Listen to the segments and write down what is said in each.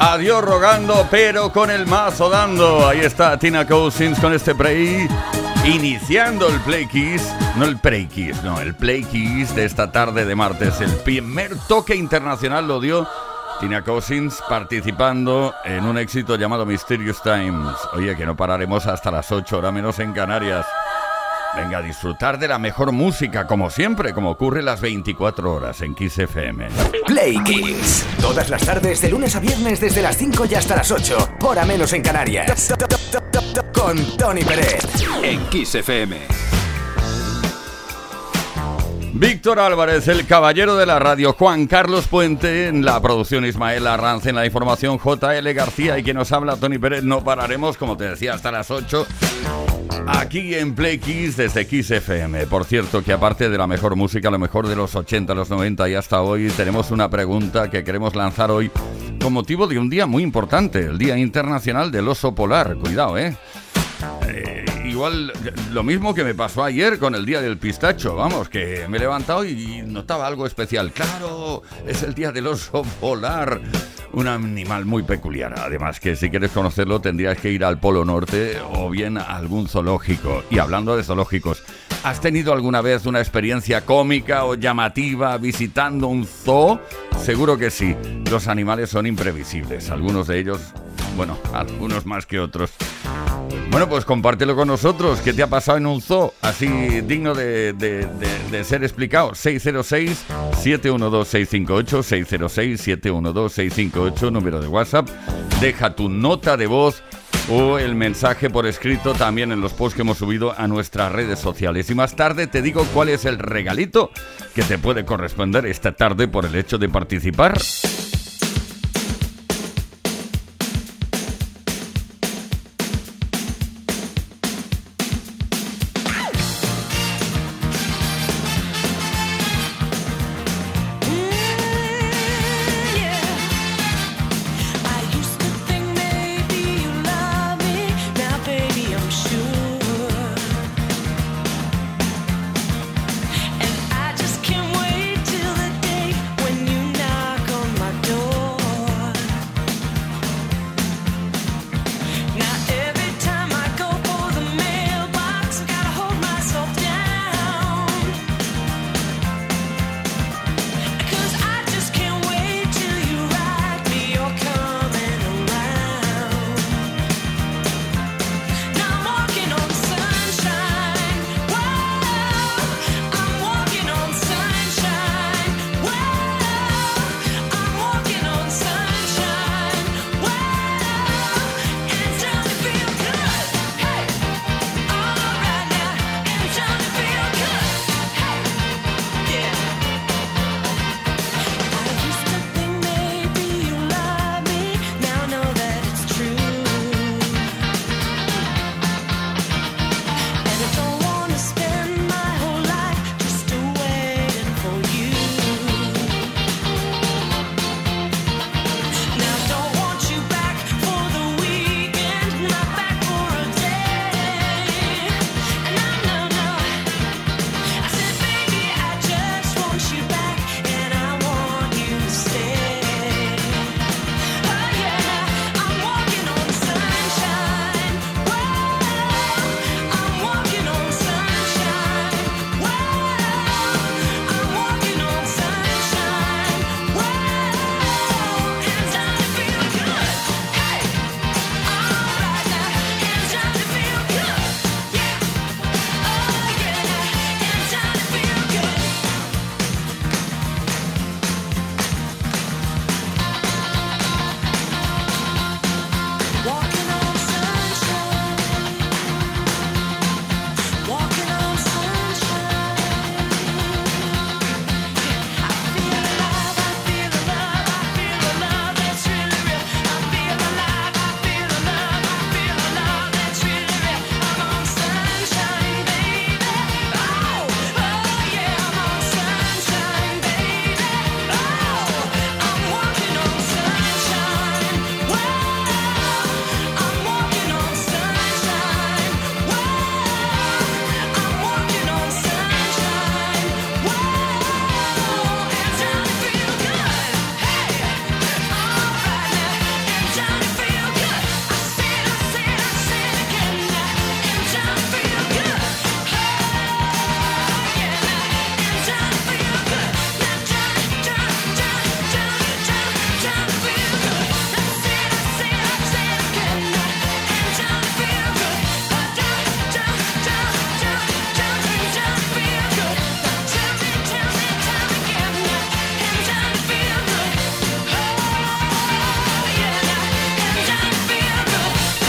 Adiós rogando, pero con el mazo dando. Ahí está Tina Cousins con este play. Iniciando el Play Kiss, no el Play Kiss, no, el Play Kiss de esta tarde de martes. El primer toque internacional lo dio Tina Cousins participando en un éxito llamado Mysterious Times. Oye, que no pararemos hasta las 8 horas menos en Canarias. Venga a disfrutar de la mejor música, como siempre, como ocurre las 24 horas en Kiss FM. Play Kiss. Todas las tardes, de lunes a viernes, desde las 5 y hasta las 8. Hora menos en Canarias. Con Tony Pérez. En Kiss FM. Víctor Álvarez, el caballero de la radio, Juan Carlos Puente, en la producción Ismael Arranz, en la información JL García y quien nos habla Tony Pérez. No pararemos, como te decía, hasta las 8 Aquí en Play Kiss desde Kiss FM. Por cierto, que aparte de la mejor música, lo mejor de los 80, los 90 y hasta hoy, tenemos una pregunta que queremos lanzar hoy con motivo de un día muy importante, el Día Internacional del Oso Polar. Cuidado, ¿eh? eh igual lo mismo que me pasó ayer con el día del pistacho, vamos, que me he levantado y notaba algo especial. Claro, es el día del oso polar, un animal muy peculiar. Además que si quieres conocerlo tendrías que ir al Polo Norte o bien a algún zoológico. Y hablando de zoológicos, ¿Has tenido alguna vez una experiencia cómica o llamativa visitando un zoo? Seguro que sí. Los animales son imprevisibles. Algunos de ellos, bueno, algunos más que otros. Bueno, pues compártelo con nosotros. ¿Qué te ha pasado en un zoo? Así digno de, ser explicado. 606-712-658, 606-712-658, número de WhatsApp. Deja tu nota de voz o el mensaje por escrito también en los posts que hemos subido a nuestras redes sociales. Y más tarde te digo cuál es el regalito que te puede corresponder esta tarde por el hecho de participar.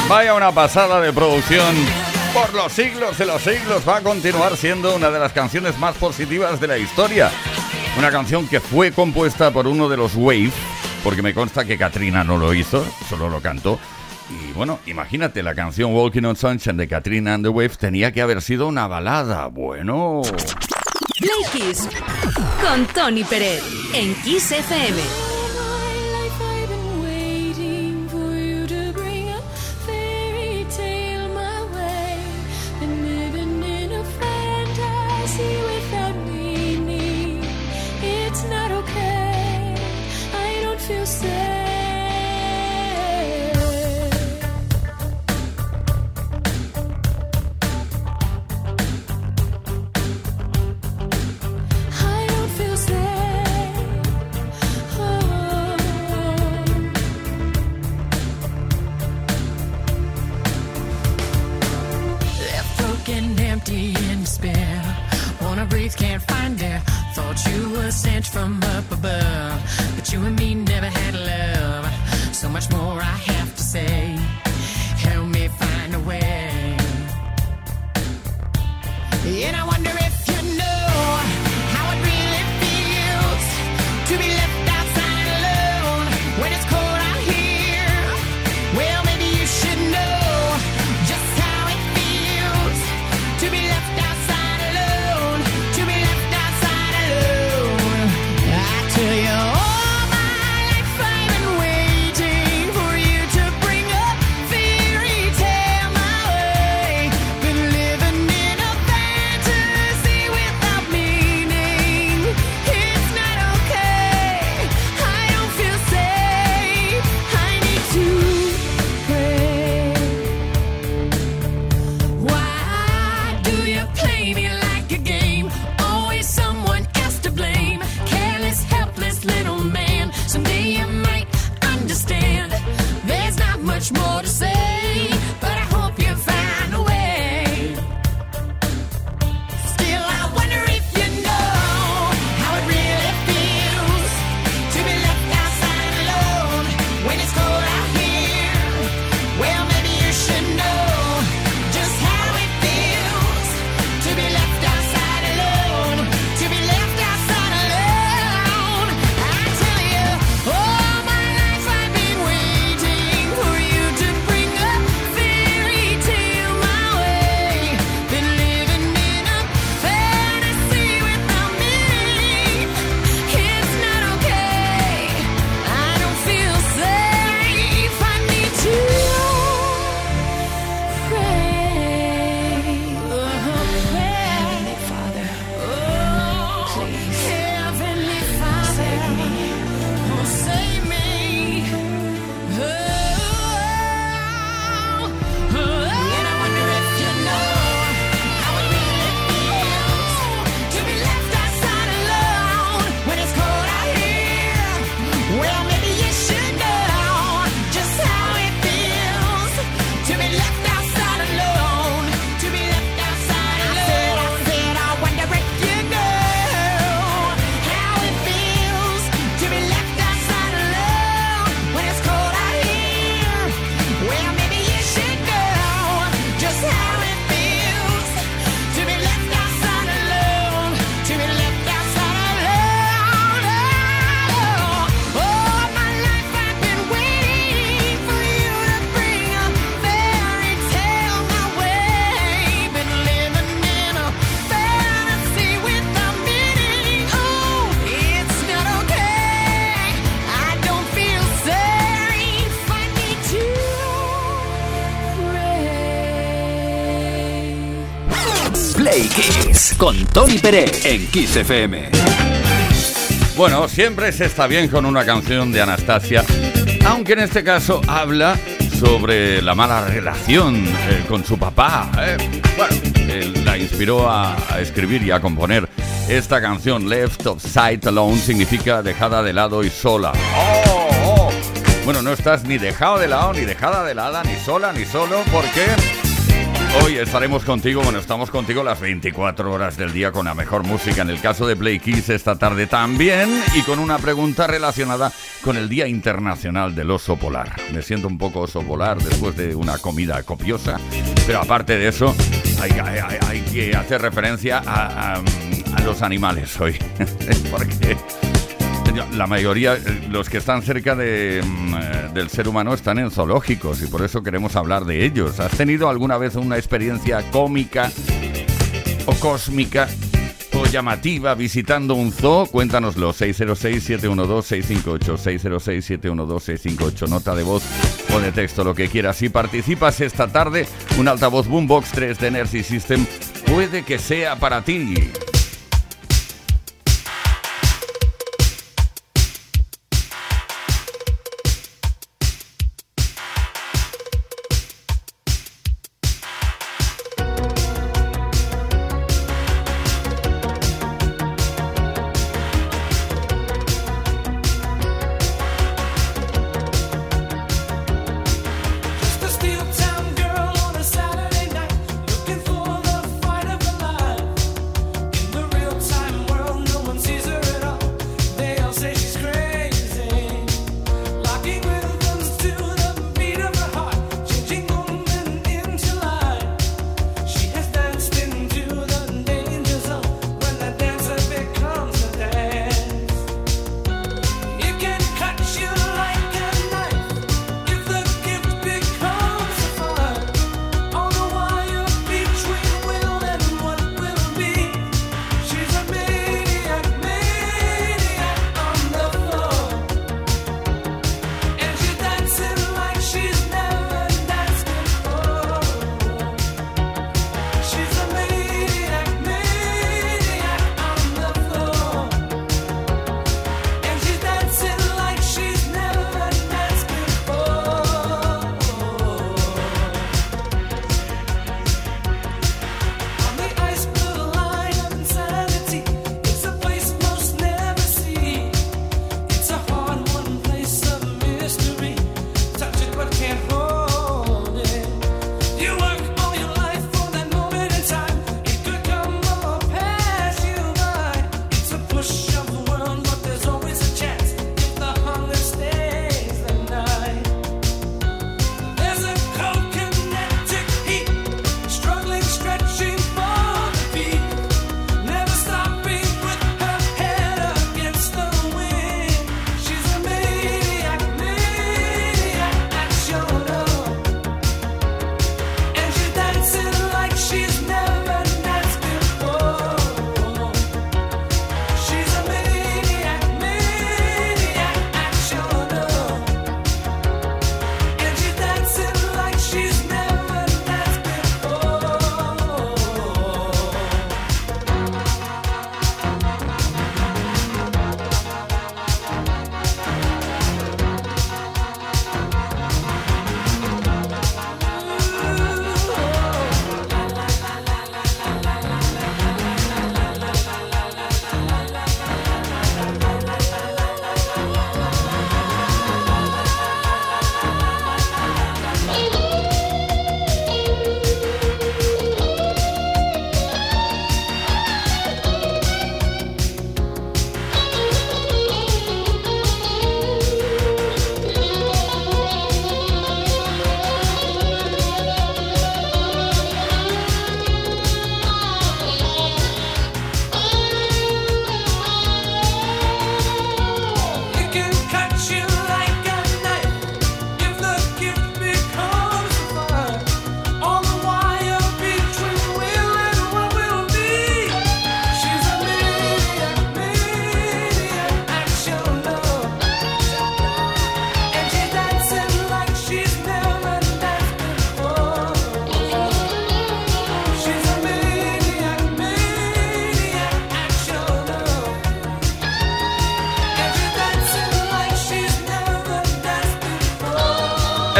Vaya una pasada de producción. Por los siglos de los siglos va a continuar siendo una de las canciones más positivas de la historia. Una canción que fue compuesta por uno de los Wave, porque me consta que Katrina no lo hizo, solo lo cantó. Y bueno, imagínate, la canción Walking on Sunshine de Katrina and the Wave tenía que haber sido una balada. Bueno. Con Tony Pérez en Kiss FM. To be left Tony Pérez en Kiss FM. Bueno, siempre se está bien con una canción de Anastasia, aunque en este caso habla sobre la mala relación eh, con su papá. ¿eh? Bueno, la inspiró a, a escribir y a componer esta canción, Left of Sight Alone, significa dejada de lado y sola. ¡Oh, oh! Bueno, no estás ni dejado de lado, ni dejada de lado, ni sola, ni solo, porque Hoy estaremos contigo, bueno, estamos contigo las 24 horas del día con la mejor música. En el caso de Play Kiss esta tarde también y con una pregunta relacionada con el Día Internacional del Oso Polar. Me siento un poco oso polar después de una comida copiosa, pero aparte de eso hay, que hacer referencia a, a- a los animales hoy. Porque la mayoría, eh, los que están cerca de, mm, eh, del ser humano están en zoológicos y por eso queremos hablar de ellos. ¿Has tenido alguna vez una experiencia cómica o cósmica o llamativa visitando un zoo? Cuéntanoslo, 606-712-658, 606-712-658, nota de voz o de texto, lo que quieras. Si participas esta tarde, un altavoz Boombox 3 de Energy System puede que sea para ti.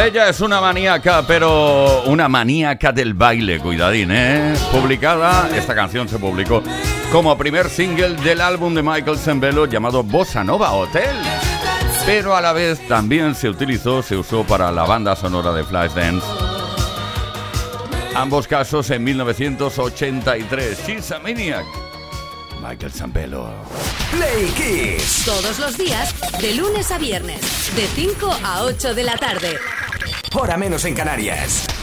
Ella es una maníaca, pero una maníaca del baile, cuidadín, ¿eh? Publicada, esta canción se publicó como primer single del álbum de Michael Zembello llamado Bossa Nova Hotel. Pero a la vez también se utilizó, se usó para la banda sonora de Flashdance. Ambos casos en 1983. She's a Maniac. Michael Zambello. Play Kids. Todos los días, de lunes a viernes, de 5 a 8 de la tarde hora menos en Canarias.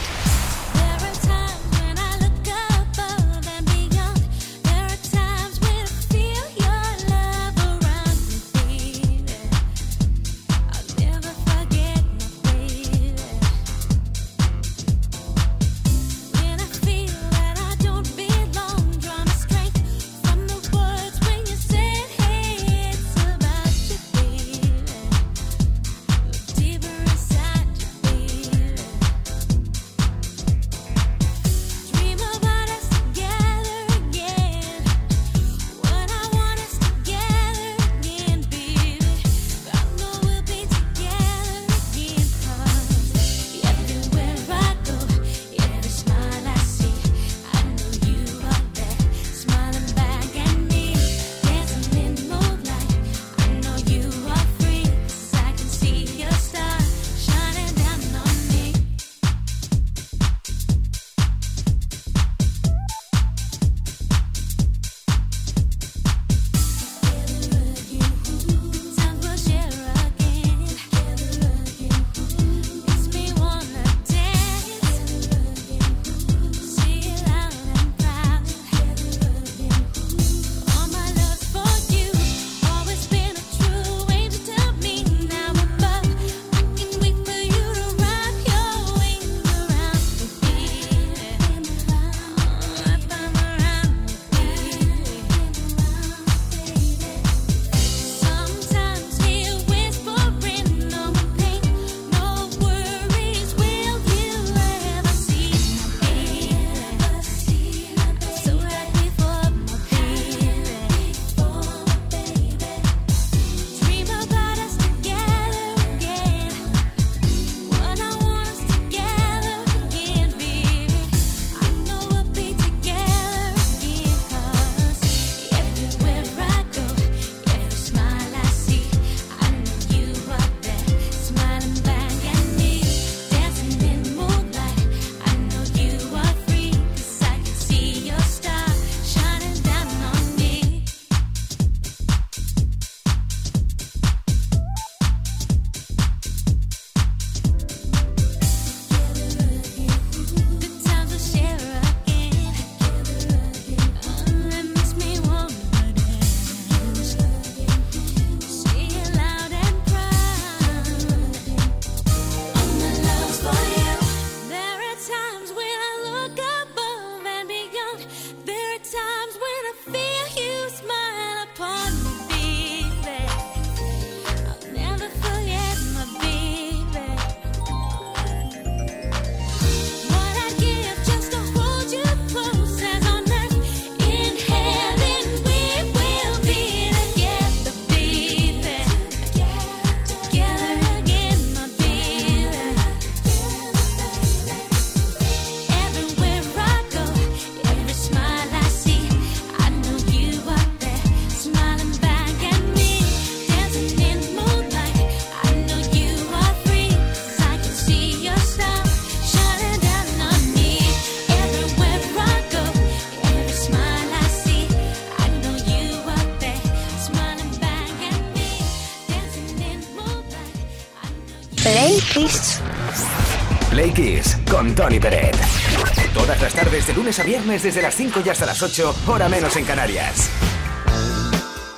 Play Kiss. Con Tony Peret. Todas las tardes de lunes a viernes desde las 5 y hasta las 8, hora menos en Canarias.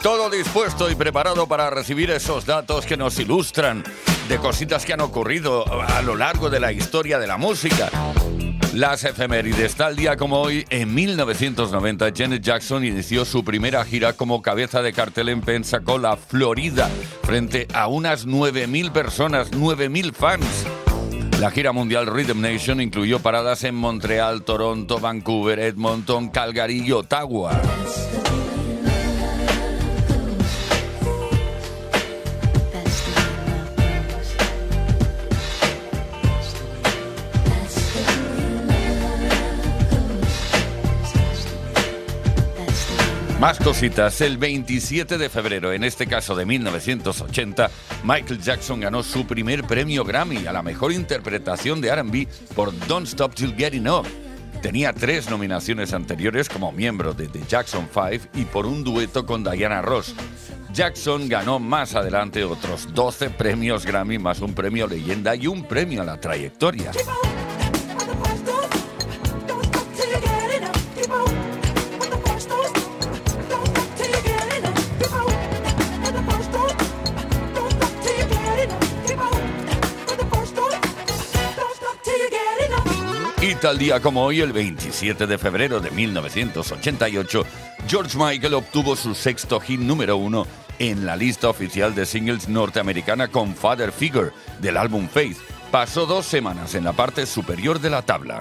Todo dispuesto y preparado para recibir esos datos que nos ilustran de cositas que han ocurrido a lo largo de la historia de la música. Las efemérides. Tal día como hoy, en 1990, Janet Jackson inició su primera gira como cabeza de cartel en Pensacola, Florida, frente a unas 9.000 personas, 9.000 fans. La gira mundial Rhythm Nation incluyó paradas en Montreal, Toronto, Vancouver, Edmonton, Calgary y Ottawa. Más cositas. El 27 de febrero, en este caso de 1980, Michael Jackson ganó su primer premio Grammy a la mejor interpretación de RB por Don't Stop Till Get Enough. Tenía tres nominaciones anteriores como miembro de The Jackson Five y por un dueto con Diana Ross. Jackson ganó más adelante otros 12 premios Grammy, más un premio leyenda y un premio a la trayectoria. tal día como hoy, el 27 de febrero de 1988, George Michael obtuvo su sexto hit número uno en la lista oficial de singles norteamericana con Father Figure del álbum Faith. Pasó dos semanas en la parte superior de la tabla.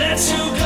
Let you go.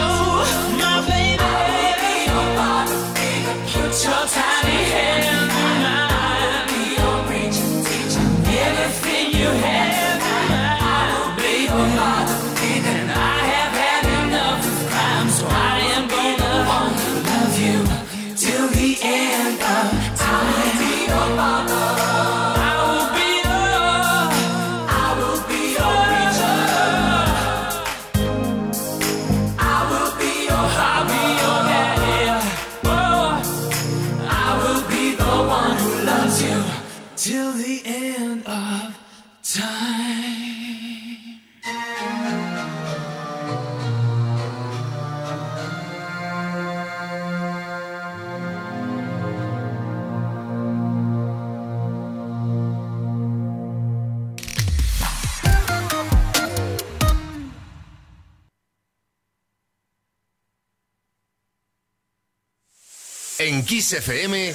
Kiss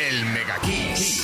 el Mega Kiss.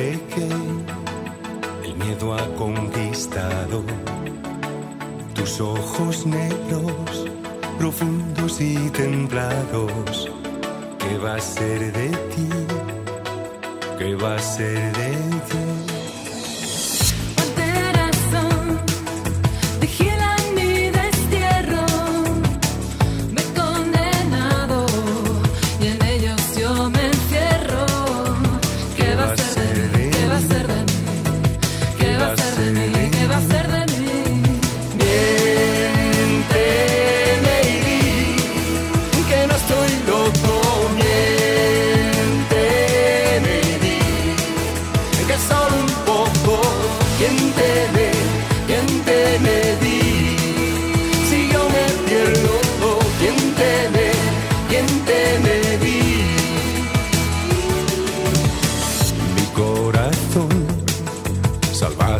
Que el miedo ha conquistado tus ojos negros, profundos y templados. ¿Qué va a ser de ti? ¿Qué va a ser de ti?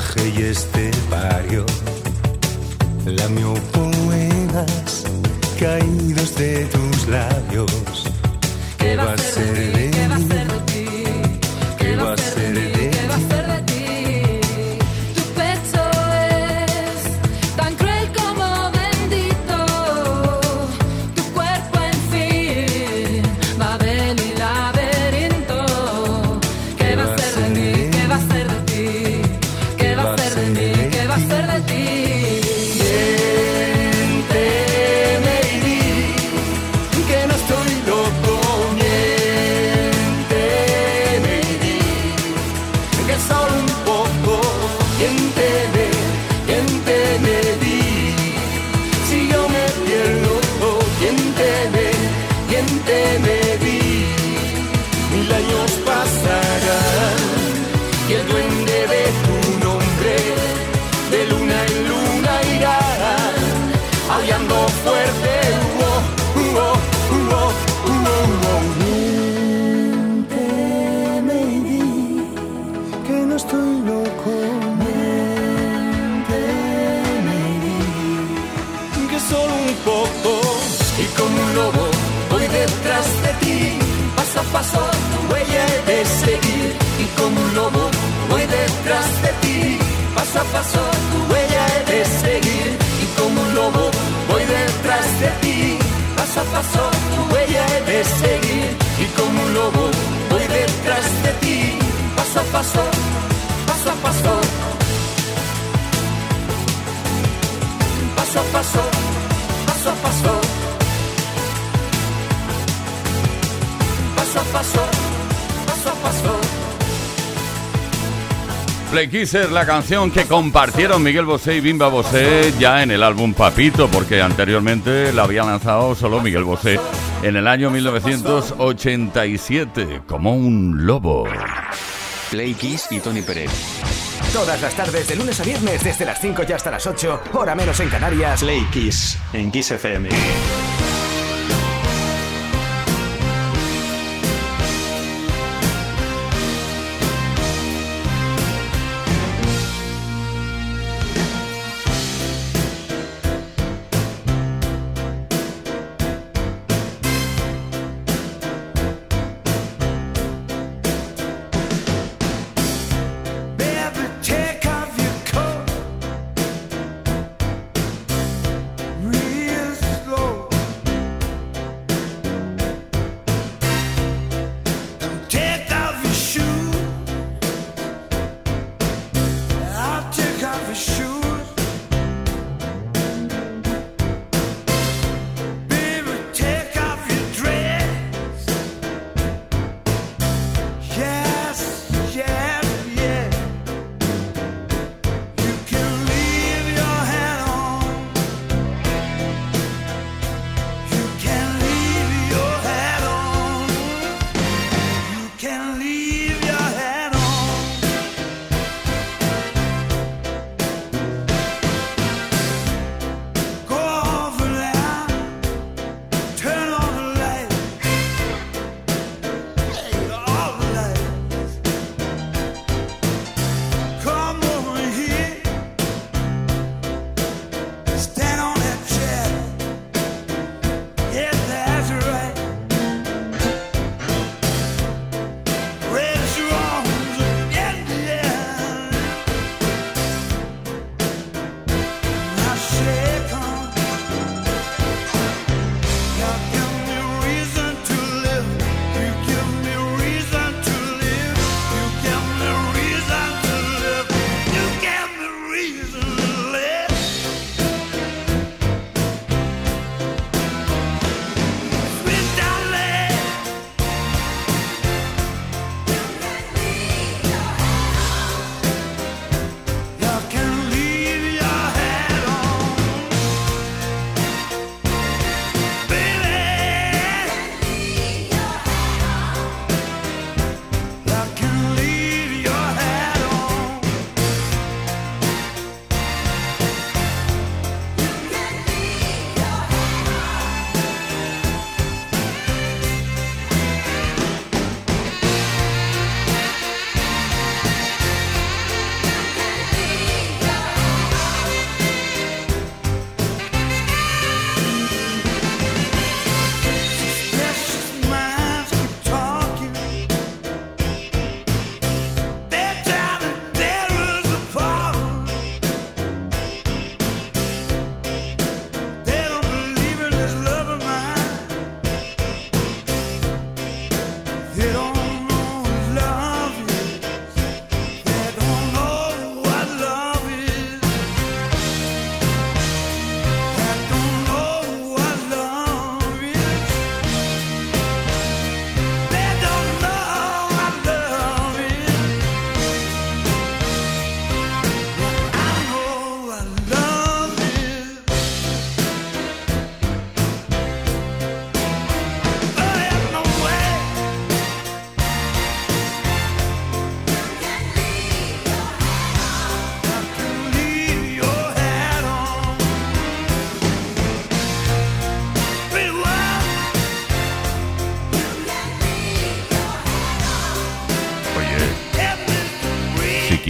y este barrio lamió poemas caídos de tus labios. ¿Qué va a ser de mí? nunca pasó, tu huella he de seguir y como un lobo voy detrás de ti. Paso a paso, tu huella he de seguir Play Kisser, la canción que compartieron Miguel Bosé y Bimba Bosé ya en el álbum Papito, porque anteriormente la había lanzado solo Miguel Bosé en el año 1987, como un lobo. Play Kiss y Tony Pérez. Todas las tardes, de lunes a viernes, desde las 5 y hasta las 8, hora menos en Canarias. Play Kiss, en Kiss FM.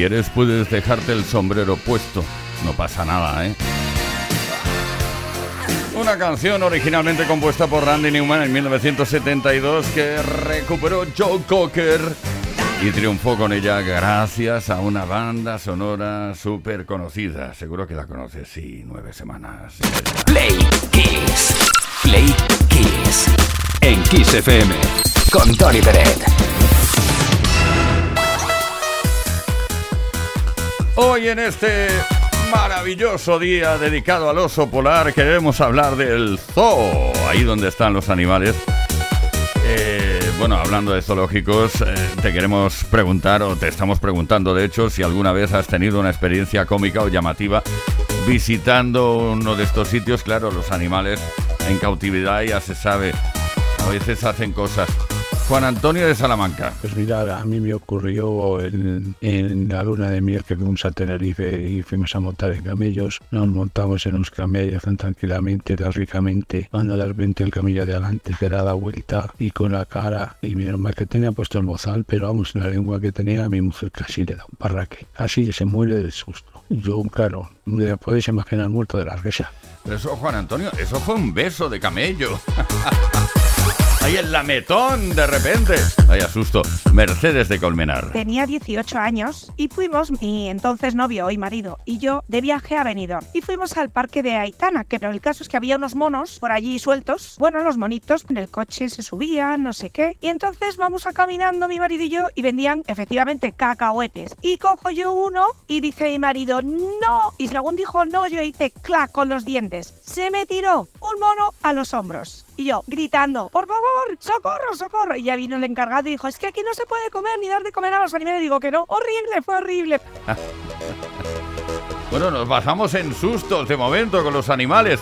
quieres puedes dejarte el sombrero puesto, no pasa nada, ¿eh? Una canción originalmente compuesta por Randy Newman en 1972 que recuperó Joe Cocker y triunfó con ella gracias a una banda sonora súper conocida. Seguro que la conoces, sí, nueve semanas. Play Kiss. Play Kiss. En Kiss FM. Con Tony Peret. Hoy en este maravilloso día dedicado al oso polar queremos hablar del zoo, ahí donde están los animales. Eh, bueno, hablando de zoológicos, eh, te queremos preguntar, o te estamos preguntando de hecho, si alguna vez has tenido una experiencia cómica o llamativa visitando uno de estos sitios. Claro, los animales en cautividad ya se sabe, a veces hacen cosas. Juan Antonio de Salamanca. Pues mira, a mí me ocurrió en, en la luna de miel que fuimos a Tenerife y fuimos a montar en camellos. Nos montamos en unos camellos tan tranquilamente, tan ricamente. Cuando de repente el camello de adelante se da la vuelta y con la cara, y menos mal que tenía puesto el mozal, pero vamos, la lengua que tenía, mi mujer casi le da un parraque. Así se muere del susto. Yo, claro, me podéis imaginar muerto de la risa. Pero eso, Juan Antonio, eso fue un beso de camello. Ahí el lametón, de repente. Vaya susto. Mercedes de Colmenar. Tenía 18 años y fuimos, mi entonces novio y marido y yo, de viaje a Benidorm. Y fuimos al parque de Aitana, que pero el caso es que había unos monos por allí sueltos. Bueno, los monitos en el coche se subían, no sé qué. Y entonces vamos a caminando mi marido y yo y vendían efectivamente cacahuetes. Y cojo yo uno y dice mi marido, no. Y según dijo no, yo hice clac con los dientes. Se me tiró un mono a los hombros. Y yo gritando, por favor, socorro, socorro. Y ya vino el encargado y dijo, es que aquí no se puede comer ni dar de comer a los animales. Digo que no, horrible, fue horrible. Bueno, nos basamos en sustos de momento con los animales.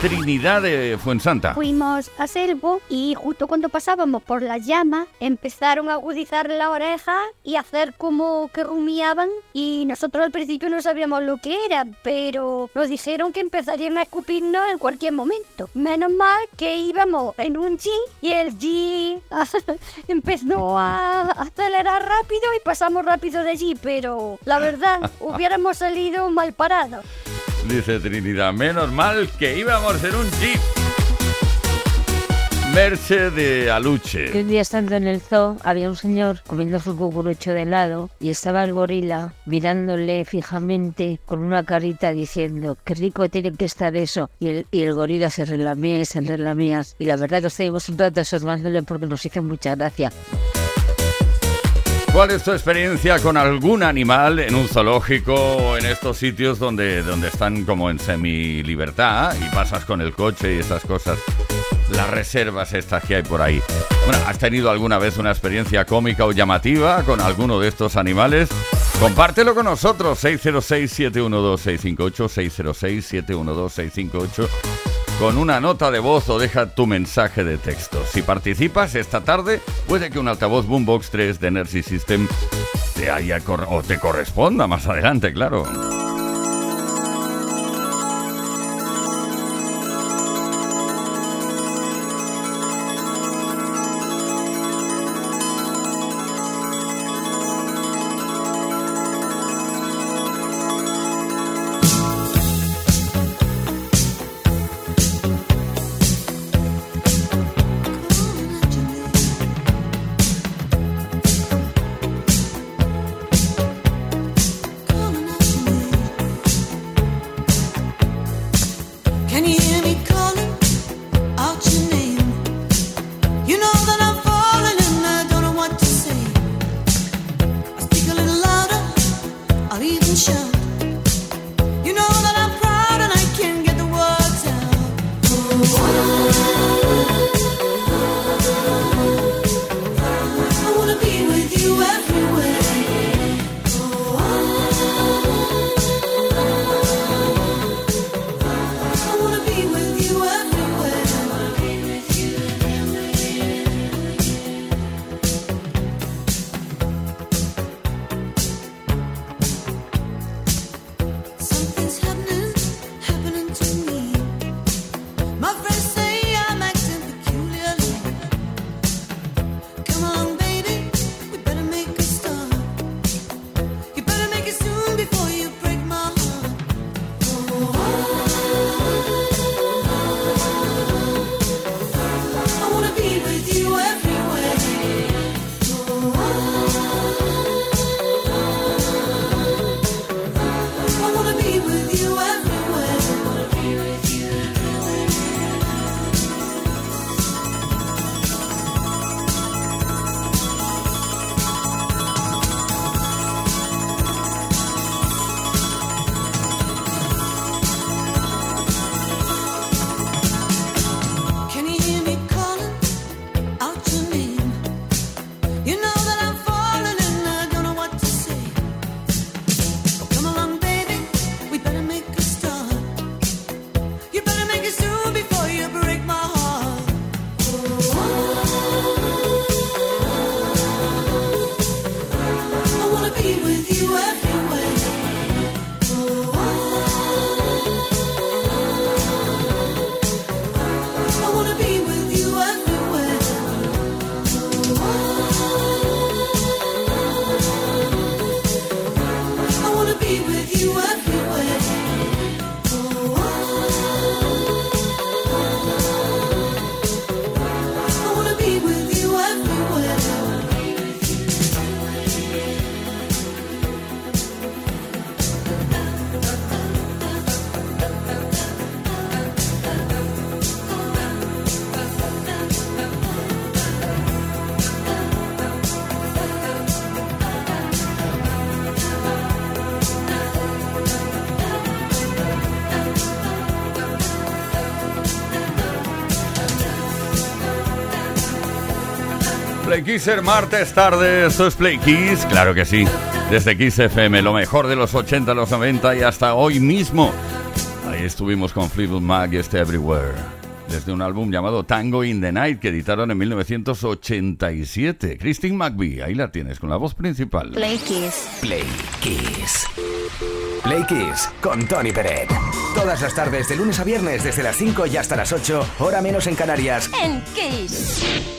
Trinidad de Fuensanta. Fuimos a Selvo y justo cuando pasábamos por las llamas empezaron a agudizar la oreja y a hacer como que rumiaban y nosotros al principio no sabíamos lo que era, pero nos dijeron que empezarían a escupirnos en cualquier momento. Menos mal que íbamos en un jeep y el jeep empezó a acelerar rápido y pasamos rápido de allí, pero la verdad hubiéramos salido mal parados. Dice Trinidad, menos mal que íbamos en un jeep. Merche de Aluche. Que un día estando en el zoo había un señor comiendo su cucurucho de helado y estaba el gorila mirándole fijamente con una carita diciendo qué rico tiene que estar eso y el, y el gorila se relamía y se relamía y la verdad que estuvimos un rato observándole porque nos hizo mucha gracia. ¿Cuál es tu experiencia con algún animal en un zoológico o en estos sitios donde, donde están como en semi-libertad y pasas con el coche y esas cosas? Las reservas estas que hay por ahí. ¿has tenido alguna vez una experiencia cómica o llamativa con alguno de estos animales? Compártelo con nosotros, 606-712-658, 606-712-658 con una nota de voz o deja tu mensaje de texto. Si participas esta tarde, puede que un altavoz Boombox 3 de Energy System te haya o te corresponda más adelante, claro. Kisser, martes tarde, esto es Play Kiss, claro que sí. Desde Kiss FM, lo mejor de los 80, los 90 y hasta hoy mismo. Ahí estuvimos con Fleetwood Mac y este Everywhere. Desde un álbum llamado Tango in the Night que editaron en 1987. Christine McVie, ahí la tienes con la voz principal. Play Kiss. Play Kiss. Play Kiss con Tony Peret. Todas las tardes de lunes a viernes desde las 5 y hasta las 8, hora menos en Canarias. En Kiss.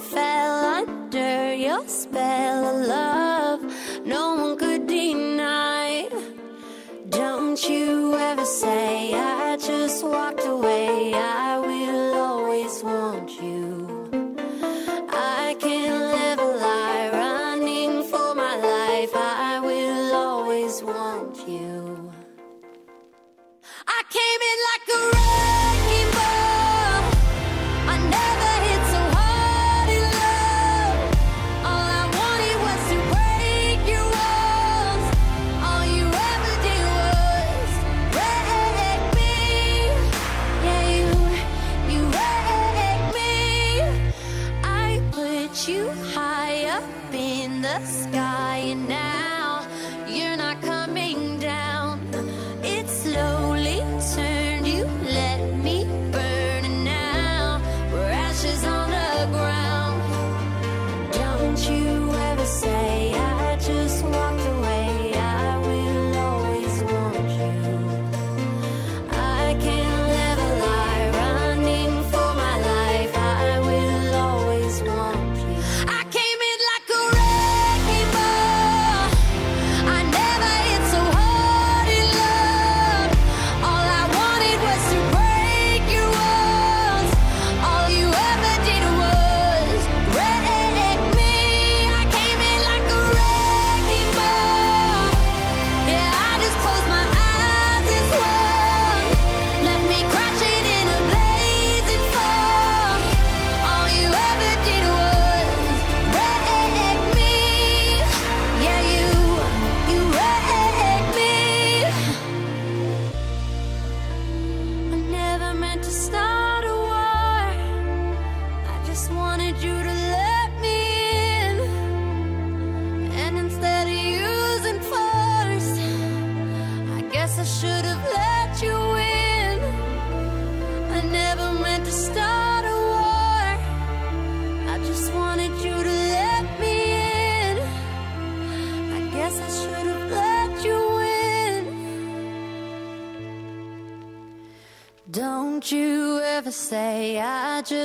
Fell under your spell of love. No one could deny. Don't you ever say I just walked away. I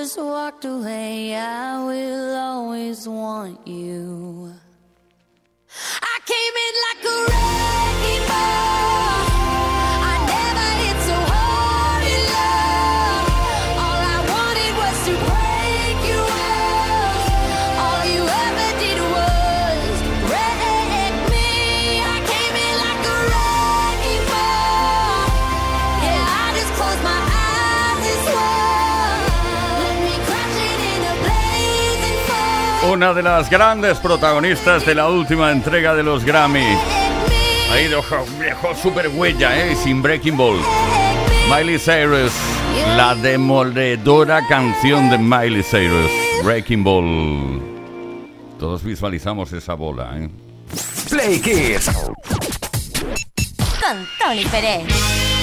just walked away. I will always want you. I came in like a Una de las grandes protagonistas de la última entrega de los Grammy. Ahí dejó, dejó super huella, ¿eh? Sin Breaking Ball. Miley Cyrus, la demoledora canción de Miley Cyrus, Breaking Ball. Todos visualizamos esa bola, ¿eh? Play Kiss. Con Tony Pérez.